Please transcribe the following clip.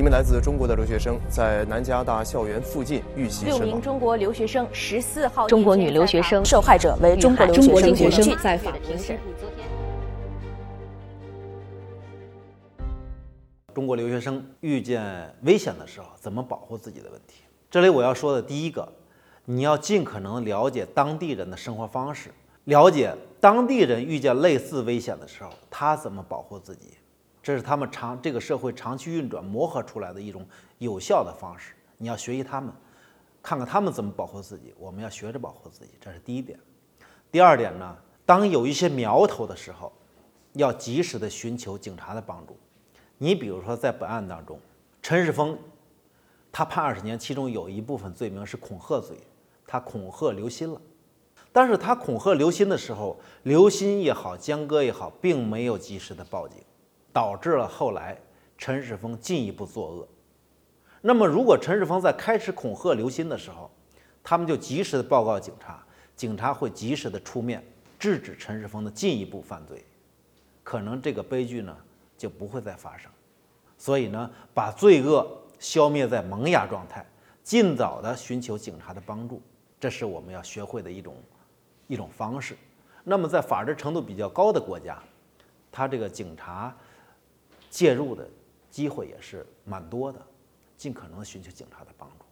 一名来自中国的留学生在南加大校园附近遇袭六名。中国留学生十四号，中国女留学生受害者为中国留中国学留学生生在法庭审。中国留学生遇见危险的时候怎么保护自己的问题。这里我要说的第一个，你要尽可能了解当地人的生活方式，了解当地人遇见类似危险的时候他怎么保护自己，这是他们长这个社会长期运转磨合出来的一种有效的方式。你要学习他们，看看他们怎么保护自己，我们要学着保护自己，这是第一点。第二点呢，当有一些苗头的时候，要及时的寻求警察的帮助。你比如说，在本案当中，陈世峰他判二十年，其中有一部分罪名是恐吓罪，他恐吓刘鑫了。但是他恐吓刘鑫的时候，刘鑫也好，江歌也好，并没有及时的报警，导致了后来陈世峰进一步作恶。那么，如果陈世峰在开始恐吓刘鑫的时候，他们就及时的报告警察，警察会及时的出面制止陈世峰的进一步犯罪，可能这个悲剧呢就不会再发生。所以呢，把罪恶消灭在萌芽状态，尽早的寻求警察的帮助，这是我们要学会的一种一种方式。那么，在法治程度比较高的国家，他这个警察介入的机会也是蛮多的，尽可能寻求警察的帮助。